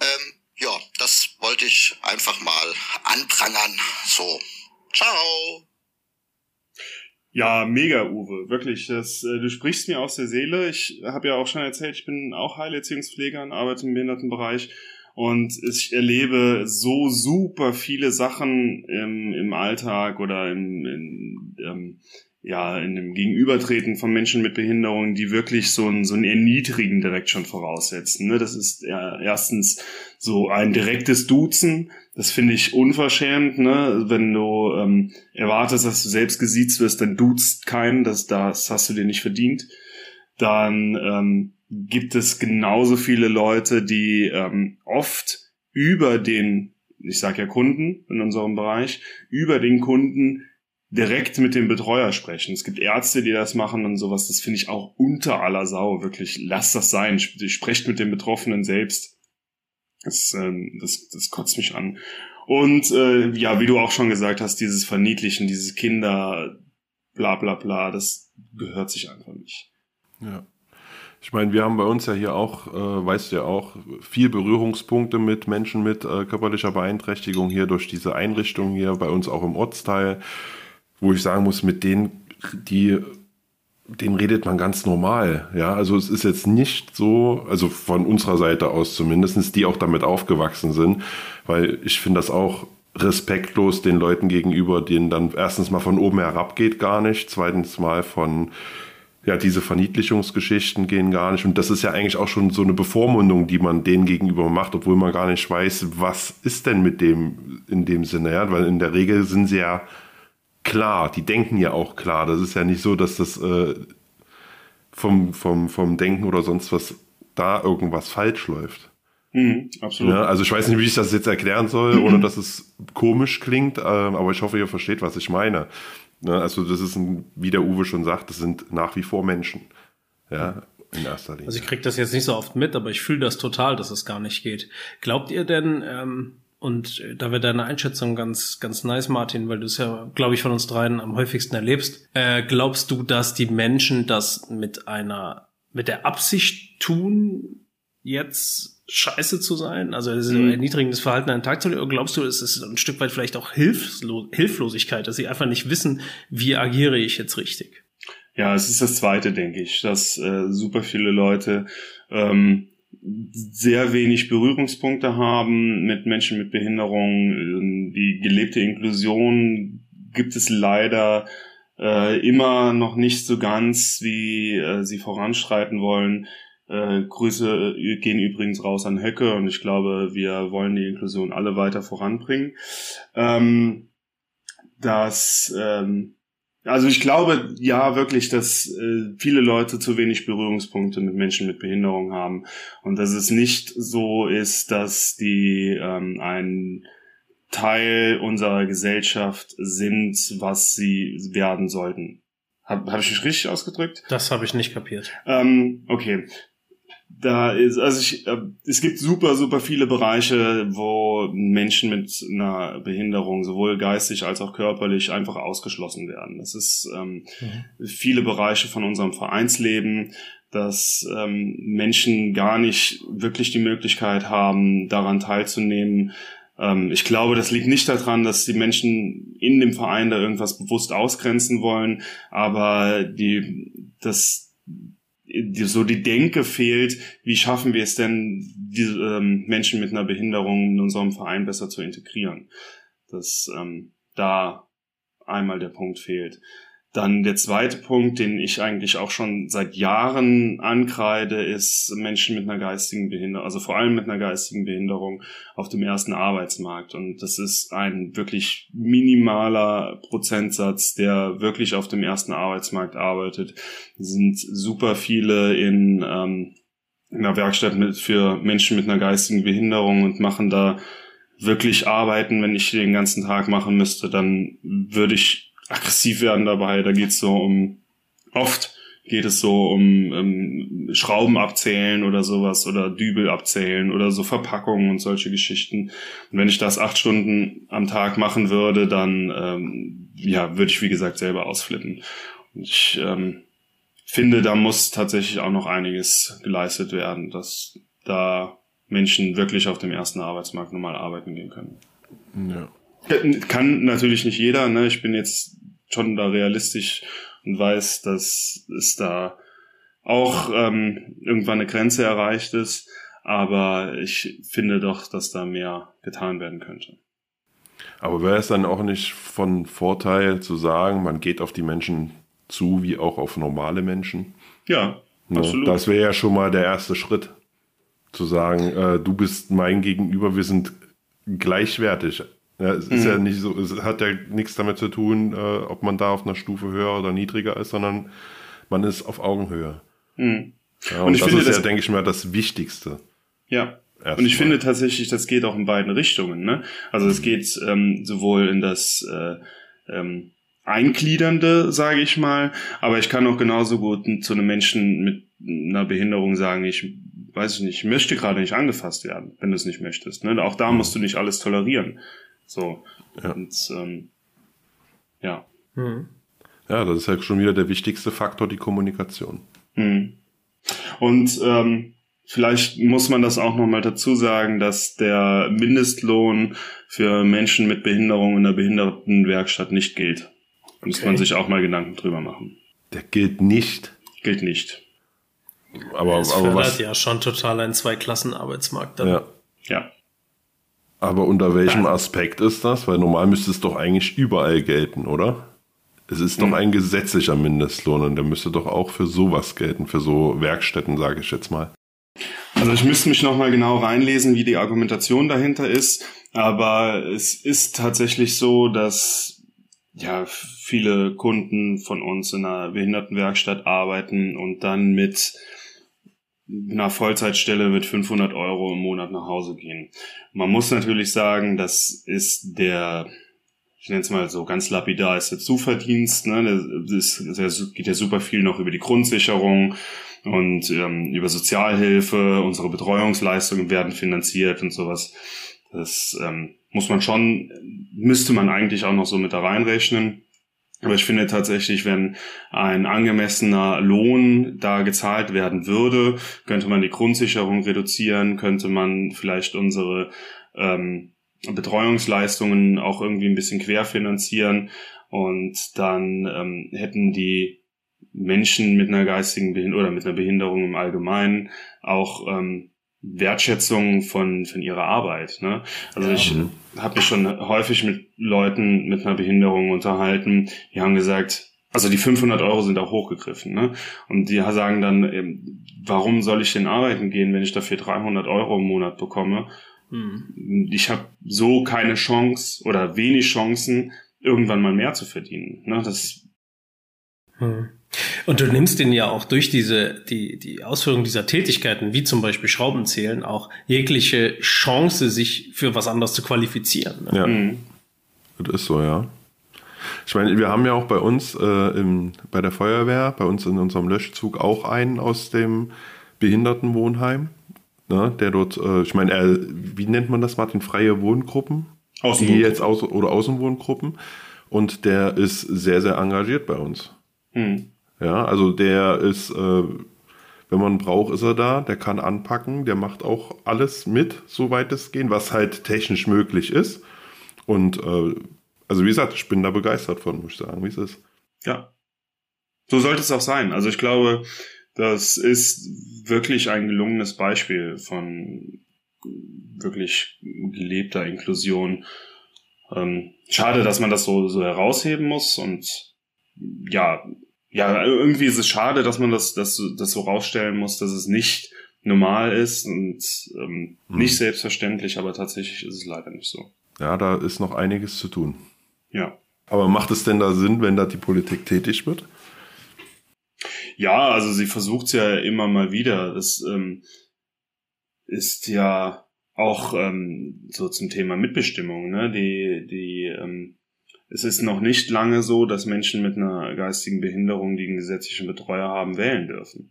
Ähm, ja, das wollte ich einfach mal anprangern. So, ciao. Ja, mega, Uwe. Wirklich, das, äh, du sprichst mir aus der Seele. Ich habe ja auch schon erzählt, ich bin auch Heilerziehungspfleger und arbeite im Behindertenbereich. Und ich erlebe so super viele Sachen im, im Alltag oder im, in, ähm, ja, in dem Gegenübertreten von Menschen mit Behinderungen, die wirklich so ein, so ein Erniedrigen direkt schon voraussetzen. Ne? Das ist ja erstens so ein direktes Duzen. Das finde ich unverschämt, ne? Wenn du ähm, erwartest, dass du selbst gesiezt wirst, dann duzt keinen, das, das hast du dir nicht verdient. Dann ähm, gibt es genauso viele Leute, die ähm, oft über den, ich sage ja Kunden in unserem Bereich, über den Kunden direkt mit dem Betreuer sprechen. Es gibt Ärzte, die das machen und sowas. Das finde ich auch unter aller Sau. Wirklich, lass das sein. Sprecht mit dem Betroffenen selbst. Das, ähm, das, das kotzt mich an. Und äh, ja, wie du auch schon gesagt hast, dieses Verniedlichen, dieses Kinder, bla bla bla, das gehört sich einfach nicht. Ja. Ich meine, wir haben bei uns ja hier auch, äh, weißt du ja auch, viel Berührungspunkte mit Menschen mit äh, körperlicher Beeinträchtigung hier durch diese Einrichtung hier bei uns auch im Ortsteil wo ich sagen muss, mit denen, die, denen redet man ganz normal. Ja, also es ist jetzt nicht so, also von unserer Seite aus zumindest, die auch damit aufgewachsen sind, weil ich finde das auch respektlos den Leuten gegenüber, denen dann erstens mal von oben herab geht gar nicht, zweitens mal von ja, diese Verniedlichungsgeschichten gehen gar nicht. Und das ist ja eigentlich auch schon so eine Bevormundung, die man denen gegenüber macht, obwohl man gar nicht weiß, was ist denn mit dem in dem Sinne, ja? Weil in der Regel sind sie ja klar, die denken ja auch klar. Das ist ja nicht so, dass das äh, vom, vom, vom Denken oder sonst was da irgendwas falsch läuft. Mhm, absolut. Ja, also ich weiß nicht, wie ich das jetzt erklären soll, ohne dass es komisch klingt, äh, aber ich hoffe, ihr versteht, was ich meine. Ja, also das ist, ein, wie der Uwe schon sagt, das sind nach wie vor Menschen. Ja, in erster Linie. Also ich kriege das jetzt nicht so oft mit, aber ich fühle das total, dass es gar nicht geht. Glaubt ihr denn, ähm, und äh, da wäre deine Einschätzung ganz, ganz nice, Martin, weil du es ja, glaube ich, von uns dreien am häufigsten erlebst. Äh, glaubst du, dass die Menschen das mit einer, mit der Absicht tun, jetzt scheiße zu sein? Also das ist mhm. erniedrigendes Verhalten an den Tag zu legen? Oder glaubst du, es ist ein Stück weit vielleicht auch Hilflo Hilflosigkeit, dass sie einfach nicht wissen, wie agiere ich jetzt richtig? Ja, es ist das Zweite, denke ich, dass äh, super viele Leute ähm, sehr wenig Berührungspunkte haben mit Menschen mit Behinderung. Die gelebte Inklusion gibt es leider äh, immer noch nicht so ganz, wie äh, sie voranschreiten wollen. Äh, Grüße gehen übrigens raus an Höcke und ich glaube, wir wollen die Inklusion alle weiter voranbringen. Ähm, dass ähm, also ich glaube ja wirklich, dass äh, viele Leute zu wenig Berührungspunkte mit Menschen mit Behinderung haben und dass es nicht so ist, dass die ähm, ein Teil unserer Gesellschaft sind, was sie werden sollten. Habe hab ich mich richtig ausgedrückt? Das habe ich nicht kapiert. Ähm, okay da ist, also ich, äh, es gibt super, super viele Bereiche, wo Menschen mit einer Behinderung sowohl geistig als auch körperlich einfach ausgeschlossen werden. Das ist ähm, mhm. viele Bereiche von unserem Vereinsleben, dass ähm, Menschen gar nicht wirklich die Möglichkeit haben, daran teilzunehmen. Ähm, ich glaube, das liegt nicht daran, dass die Menschen in dem Verein da irgendwas bewusst ausgrenzen wollen, aber die, das, so die Denke fehlt, wie schaffen wir es denn, die ähm, Menschen mit einer Behinderung in unserem Verein besser zu integrieren. Dass ähm, da einmal der Punkt fehlt. Dann der zweite Punkt, den ich eigentlich auch schon seit Jahren ankreide, ist Menschen mit einer geistigen Behinderung, also vor allem mit einer geistigen Behinderung auf dem ersten Arbeitsmarkt. Und das ist ein wirklich minimaler Prozentsatz, der wirklich auf dem ersten Arbeitsmarkt arbeitet. Es sind super viele in, ähm, in einer Werkstatt mit, für Menschen mit einer geistigen Behinderung und machen da wirklich Arbeiten. Wenn ich den ganzen Tag machen müsste, dann würde ich aggressiv werden dabei. Da geht's so um, oft geht es so um, um Schrauben abzählen oder sowas oder Dübel abzählen oder so Verpackungen und solche Geschichten. Und wenn ich das acht Stunden am Tag machen würde, dann ähm, ja, würde ich wie gesagt selber ausflippen. Und ich ähm, finde, da muss tatsächlich auch noch einiges geleistet werden, dass da Menschen wirklich auf dem ersten Arbeitsmarkt normal arbeiten gehen können. Ja. Kann natürlich nicht jeder, ne? Ich bin jetzt schon da realistisch und weiß, dass es da auch ähm, irgendwann eine Grenze erreicht ist. Aber ich finde doch, dass da mehr getan werden könnte. Aber wäre es dann auch nicht von Vorteil zu sagen, man geht auf die Menschen zu, wie auch auf normale Menschen? Ja, ne? absolut. Das wäre ja schon mal der erste Schritt. Zu sagen, äh, du bist mein Gegenüber, wir sind gleichwertig. Ja, es ist mhm. ja nicht so, es hat ja nichts damit zu tun, äh, ob man da auf einer Stufe höher oder niedriger ist, sondern man ist auf Augenhöhe. Mhm. Ja, und, und, ich das finde, ist ja, denke ich mal, das Wichtigste. Ja. Erstmal. Und ich finde tatsächlich, das geht auch in beiden Richtungen. Ne? Also es geht ähm, sowohl in das äh, ähm, Eingliedernde, sage ich mal, aber ich kann auch genauso gut zu einem Menschen mit einer Behinderung sagen, ich weiß ich nicht, ich möchte gerade nicht angefasst werden, wenn du es nicht möchtest. Ne? Auch da musst du nicht alles tolerieren. So. Ja. Und, ähm, ja. Mhm. Ja, das ist ja schon wieder der wichtigste Faktor, die Kommunikation. Mhm. Und ähm, vielleicht muss man das auch nochmal dazu sagen, dass der Mindestlohn für Menschen mit Behinderung in der Behindertenwerkstatt nicht gilt. Da muss man sich auch mal Gedanken drüber machen. Der gilt nicht. Gilt nicht. Aber, es aber was? ja schon total ein Zweiklassenarbeitsmarkt dann. Ja. Ja. Aber unter welchem Aspekt ist das? Weil normal müsste es doch eigentlich überall gelten, oder? Es ist doch hm. ein gesetzlicher Mindestlohn und der müsste doch auch für sowas gelten, für so Werkstätten, sage ich jetzt mal. Also ich müsste mich nochmal genau reinlesen, wie die Argumentation dahinter ist, aber es ist tatsächlich so, dass ja viele Kunden von uns in einer Behindertenwerkstatt arbeiten und dann mit einer Vollzeitstelle mit 500 Euro im Monat nach Hause gehen. Man muss natürlich sagen, das ist der, ich nenne es mal so ganz lapidar, ist der Zuverdienst. Ne? Das, geht ja super viel noch über die Grundsicherung und ähm, über Sozialhilfe. Unsere Betreuungsleistungen werden finanziert und sowas. Das ähm, muss man schon, müsste man eigentlich auch noch so mit da reinrechnen. Aber ich finde tatsächlich, wenn ein angemessener Lohn da gezahlt werden würde, könnte man die Grundsicherung reduzieren, könnte man vielleicht unsere ähm, Betreuungsleistungen auch irgendwie ein bisschen querfinanzieren. Und dann ähm, hätten die Menschen mit einer geistigen Behinderung oder mit einer Behinderung im Allgemeinen auch ähm, Wertschätzung von, von ihrer Arbeit. Ne? Also ja. ich habe mich schon häufig mit Leuten mit einer Behinderung unterhalten, die haben gesagt, also die 500 Euro sind auch hochgegriffen. Ne? Und die sagen dann, warum soll ich denn arbeiten gehen, wenn ich dafür 300 Euro im Monat bekomme? Hm. Ich habe so keine Chance oder wenig Chancen, irgendwann mal mehr zu verdienen. Ne? Das hm. Und du nimmst den ja auch durch diese, die, die Ausführung dieser Tätigkeiten, wie zum Beispiel Schraubenzählen, auch jegliche Chance, sich für was anderes zu qualifizieren. Ne? Ja. Mhm. Das ist so, ja. Ich meine, wir haben ja auch bei uns äh, im, bei der Feuerwehr, bei uns in unserem Löschzug auch einen aus dem Behindertenwohnheim, ne, der dort, äh, ich meine, er, wie nennt man das, Martin? Freie Wohngruppen? Die jetzt aus, oder Außenwohngruppen. Und der ist sehr, sehr engagiert bei uns. Mhm. Ja, also der ist, äh, wenn man braucht, ist er da, der kann anpacken, der macht auch alles mit, soweit es geht, was halt technisch möglich ist. Und äh, also wie gesagt, ich bin da begeistert von, muss ich sagen, wie es ist. Ja. So sollte es auch sein. Also ich glaube, das ist wirklich ein gelungenes Beispiel von wirklich gelebter Inklusion. Ähm, schade, dass man das so, so herausheben muss und ja, ja, irgendwie ist es schade, dass man das, das, das so rausstellen muss, dass es nicht normal ist und ähm, Mhm. nicht selbstverständlich, aber tatsächlich ist es leider nicht so. Ja, da ist noch einiges zu tun. Ja. Aber macht es denn da Sinn, wenn da die Politik tätig wird? Ja, also sie versucht es ja immer mal wieder. Das ähm, ist ja auch ähm, so zum Thema Mitbestimmung. Ne? Die, die, ähm, es ist noch nicht lange so, dass Menschen mit einer geistigen Behinderung, die einen gesetzlichen Betreuer haben, wählen dürfen.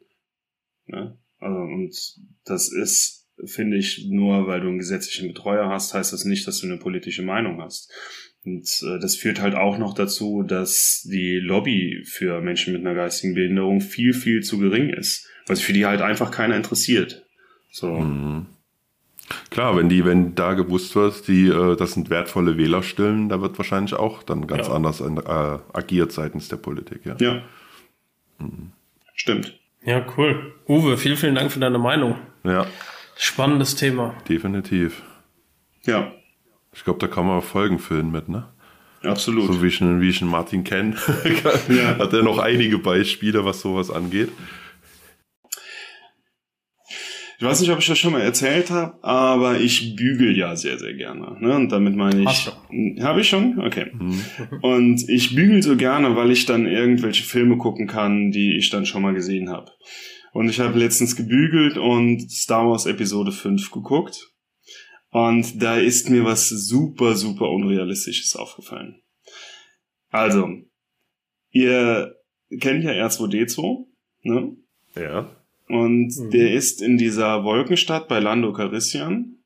Ne? Also, und das ist, finde ich, nur weil du einen gesetzlichen Betreuer hast, heißt das nicht, dass du eine politische Meinung hast. Und äh, das führt halt auch noch dazu, dass die Lobby für Menschen mit einer geistigen Behinderung viel, viel zu gering ist. Weil sich für die halt einfach keiner interessiert. So. Mhm. Klar, wenn die, wenn da gewusst wird, die, äh, das sind wertvolle Wählerstimmen, da wird wahrscheinlich auch dann ganz Ja. anders äh, agiert seitens der Politik, ja. Ja. Stimmt. Ja, cool. Uwe, vielen, vielen Dank für deine Meinung. Ja, Spannendes Thema. definitiv. Ja, Ich glaube, da kann man Folgen filmen mit, ne? absolut. So wie ich, ihn- wie ich Martin kenne, Ja. hat er noch einige Beispiele, was sowas angeht. Ich weiß nicht, ob ich das schon mal erzählt habe, aber ich bügel ja sehr, sehr gerne. Ne? Und damit meine ich. Hast Habe ich schon? Okay. Mhm. Und ich bügel so gerne, weil ich dann irgendwelche Filme gucken kann, die ich dann schon mal gesehen habe. Und ich habe letztens gebügelt und Star Wars Episode 5 geguckt. Und da ist mir was super, super Unrealistisches aufgefallen. Also, ihr kennt ja R2D2, ne? Ja. Und Mhm. der ist in dieser Wolkenstadt bei Lando Calrissian,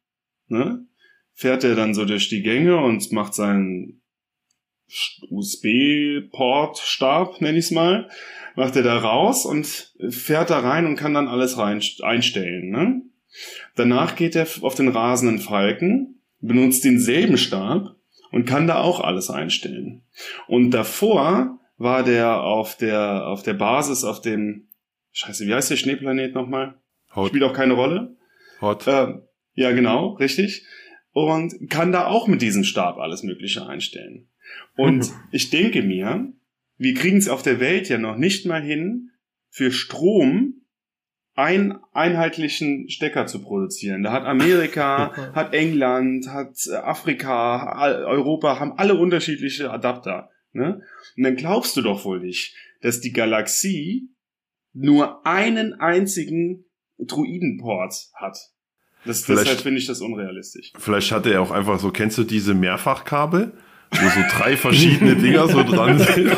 ne? Fährt er dann so durch die Gänge und macht seinen USB-Port-Stab, nenn ich's mal, macht er da raus und fährt da rein und kann dann alles rein, einstellen, ne? Danach geht er auf den rasenden Falken, benutzt denselben Stab und kann da auch alles einstellen. Und davor war der auf der, auf der Basis, auf dem, scheiße, wie heißt der Schneeplanet nochmal? Hot. Spielt auch keine Rolle. Hot. Ähm, ja, genau, richtig. Und kann da auch mit diesem Stab alles Mögliche einstellen. Und ich denke mir, wir kriegen es auf der Welt ja noch nicht mal hin, für Strom einen einheitlichen Stecker zu produzieren. Da hat Amerika, hat England, hat äh, Afrika, Europa, haben alle unterschiedliche Adapter. Ne? Und dann glaubst du doch wohl nicht, dass die Galaxie nur einen einzigen Druidenport hat. Das, Vielleicht- deshalb finde ich das unrealistisch. Vielleicht hat er auch einfach so, kennst du diese Mehrfachkabel? Wo so drei verschiedene Dinger so dran sind.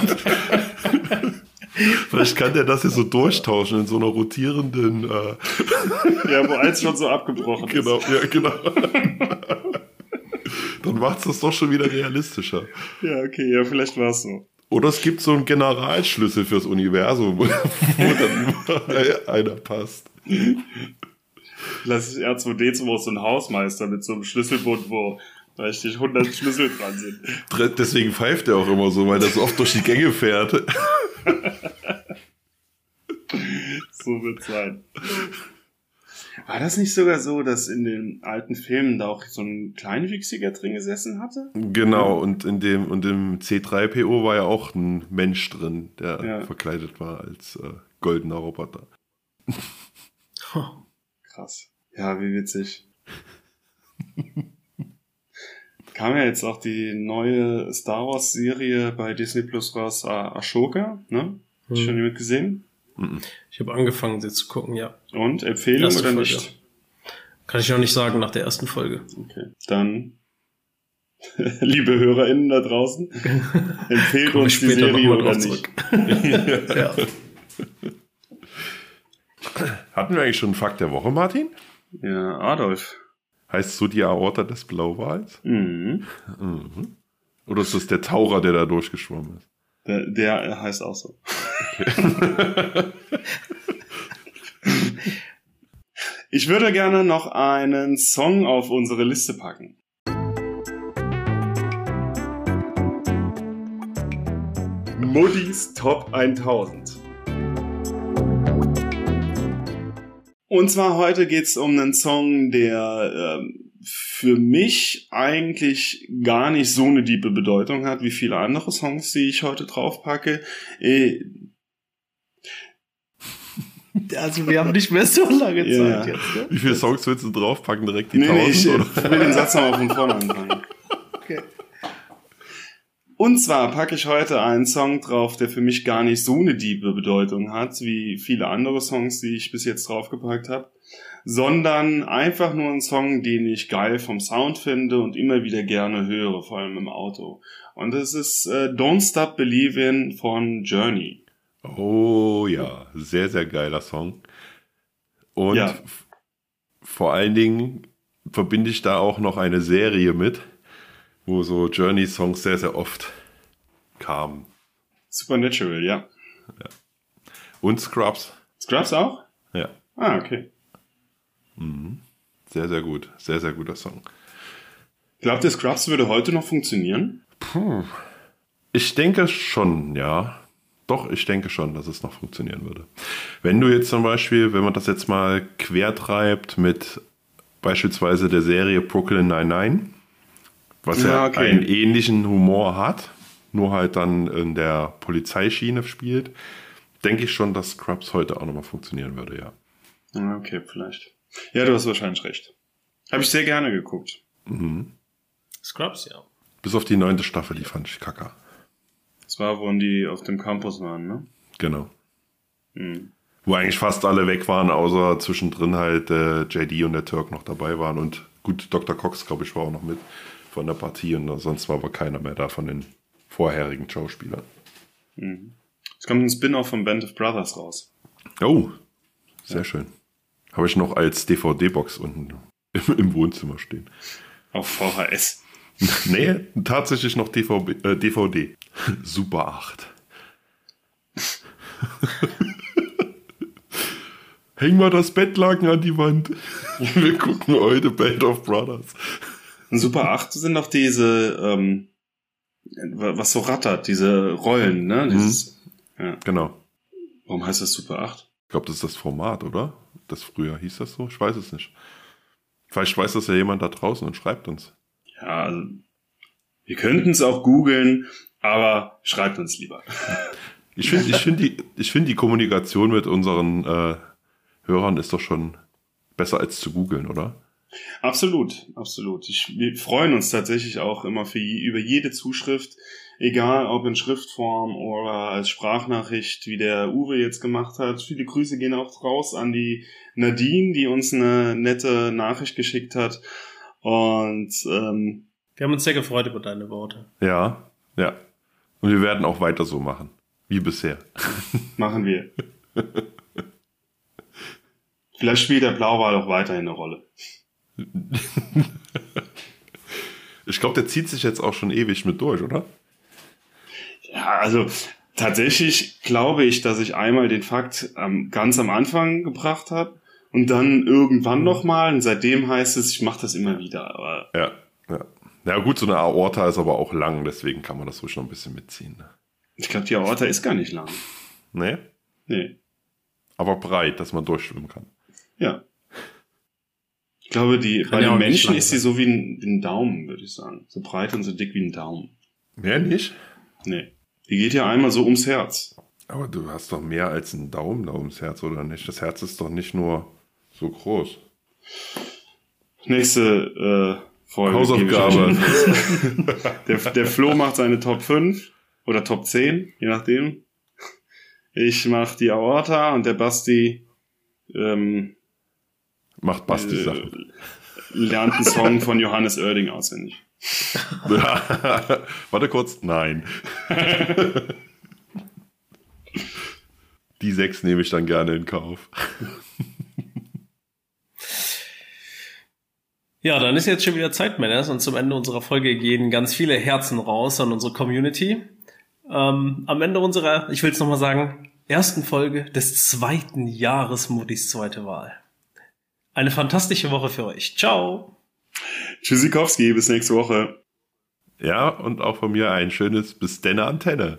Vielleicht kann der das hier so durchtauschen in so einer rotierenden. Äh, Ja, wo eins schon so abgebrochen genau, ja, genau. Dann macht's das doch schon wieder realistischer. ist. Ja, okay, ja, vielleicht war es so. Oder es gibt so einen Generalschlüssel fürs Universum, wo dann überall einer passt. Lass ich R2D2 aus so ein Hausmeister mit so einem Schlüsselbund, wo richtig 100 Schlüssel dran sind. Deswegen pfeift er auch immer so, weil er so oft durch die Gänge fährt. So wird sein. War das nicht sogar so, dass in den alten Filmen da auch so ein Kleinwüchsiger drin gesessen hatte? Genau, und in dem, und im C3PO war ja auch ein Mensch drin, der Ja. verkleidet war als äh, goldener Roboter. Krass. Ja, wie witzig. Kam ja jetzt auch die neue Star Wars Serie bei Disney Plus raus, äh, Ashoka, ne? Hat schon jemand gesehen? Ich habe angefangen, sie zu gucken, ja. Und Empfehlung oder Folge. nicht? Kann ich noch nicht sagen nach der ersten Folge. Okay. Dann, liebe HörerInnen da draußen, empfehlt uns ich die später Serie nochmal oder drauf nicht. zurück. ja. Hatten wir eigentlich schon einen Fakt der Woche, Martin? Ja, Adolf. Heißt so die Aorta des Blauwals? Mhm. Mhm. Oder ist das der Taucher, der da durchgeschwommen ist? Der, der heißt auch so. ich würde gerne noch einen Song auf unsere Liste packen. Muddis Top 1000. Und zwar heute geht's um einen Song, der ähm, für mich eigentlich gar nicht so eine diebe Bedeutung hat wie viele andere Songs, die ich heute draufpacke. Äh, Also wir haben nicht mehr so lange Zeit Ja. jetzt. Ne? Wie viele Songs willst du draufpacken? Direkt die Nee, nee, 1000? ich oder? will den Satz nochmal von vorne anfangen. Okay. Und zwar packe ich heute einen Song drauf, der für mich gar nicht so eine diebe Bedeutung hat, wie viele andere Songs, die ich bis jetzt draufgepackt habe, sondern einfach nur ein Song, den ich geil vom Sound finde und immer wieder gerne höre, vor allem im Auto. Und das ist äh, Don't Stop Believin' von Journey. Oh ja, sehr, sehr geiler Song. Und Ja. vor allen Dingen verbinde ich da auch noch eine Serie mit, wo so Journey-Songs sehr, sehr oft kamen. Supernatural, ja. Und Scrubs. Scrubs auch? Ja, Ah, okay. Sehr, sehr gut. Sehr, sehr guter Song. Glaubt ihr, Scrubs würde heute noch funktionieren? Ich denke schon, ja. Doch, ich denke schon, dass es noch funktionieren würde. Wenn du jetzt zum Beispiel, wenn man das jetzt mal quertreibt mit beispielsweise der Serie Brooklyn 99, was ja, okay. einen ähnlichen Humor hat, nur halt dann in der Polizeischiene spielt, denke ich schon, dass Scrubs heute auch nochmal funktionieren würde, ja. Okay, vielleicht. Ja, du hast wahrscheinlich recht. Habe ich sehr gerne geguckt. Scrubs, ja. Bis auf die neunte Staffel, die fand ich kacke. Das war, wo die auf dem Campus waren, ne? Genau. Hm. Wo eigentlich fast alle weg waren, außer zwischendrin halt äh, JD und der Turk noch dabei waren. Und gut, Dr. Cox, glaube ich, war auch noch mit von der Partie. Und sonst war aber keiner mehr da von den vorherigen Schauspielern. Es kommt ein Spin-off von Band of Brothers raus. Oh, sehr schön. Habe ich noch als DVD-Box unten im, im Wohnzimmer stehen. Auf VHS. nee, tatsächlich noch DVB, äh, DVD. Super 8. Häng mal das Bettlaken an die Wand. Wir gucken heute Band of Brothers. Super 8 sind noch diese, ähm, was so rattert, diese Rollen, ne? Dieses, ja. Genau. Warum heißt das Super 8? Ich glaube, das ist das Format, oder? Das früher hieß das so? Ich weiß es nicht. Vielleicht weiß das ja jemand da draußen und schreibt uns. Ja, also, wir könnten es auch googeln, aber schreibt uns lieber. Ich finde ich find die, ich find die Kommunikation mit unseren äh, Hörern ist doch schon besser als zu googeln, oder? Absolut, absolut. Ich, wir freuen uns tatsächlich auch immer für, über jede Zuschrift, egal ob in Schriftform oder als Sprachnachricht, wie der Uwe jetzt gemacht hat. Viele Grüße gehen auch raus an die Nadine, die uns eine nette Nachricht geschickt hat. Und ähm, Wir haben uns sehr gefreut über deine Worte. Ja, ja. Und wir werden auch weiter so machen. Wie bisher. machen wir. Vielleicht spielt der Blauwal auch weiterhin eine Rolle. Ich glaube, der zieht sich jetzt auch schon ewig mit durch, oder? Ja, also tatsächlich glaube ich, dass ich einmal den Fakt ähm, ganz am Anfang gebracht habe und dann irgendwann nochmal. Und seitdem heißt es, ich mache das immer wieder. Aber Ja, ja. Ja gut, so eine Aorta ist aber auch lang, deswegen kann man das ruhig noch ein bisschen mitziehen. Ne? ich glaube, die Aorta ist gar nicht lang. Nee? Nee. Aber breit, dass man durchschwimmen kann. Ja. Ich glaube, die, Kann bei ja den Menschen ist sie so wie ein, wie ein Daumen, würde ich sagen. So breit und so dick wie ein Daumen. Mehr nicht? Nee. Die geht ja einmal so ums Herz. Aber du hast doch mehr als einen Daumen da ums Herz, oder nicht? Das Herz ist doch nicht nur so groß. Nächste äh, Folge. Hausaufgabe. Der, der Flo macht seine Top 5 oder Top 10, je nachdem. Ich mach die Aorta und der Basti ähm, Macht Basti äh, Sachen. lernt einen Song von Johannes Oerding auswendig. Warte kurz. Nein. Die sechs nehme ich dann gerne in Kauf. Ja, dann ist jetzt schon wieder Zeit, Männers, und zum Ende unserer Folge gehen ganz viele Herzen raus an unsere Community. Ähm, am Ende unserer, ich will es nochmal sagen, ersten Folge des zweiten Jahres Mutis zweite Wahl. Eine fantastische Woche für euch. Ciao! Tschüssikowski, bis nächste Woche. Ja, und auch von mir ein schönes bis denne Antenne.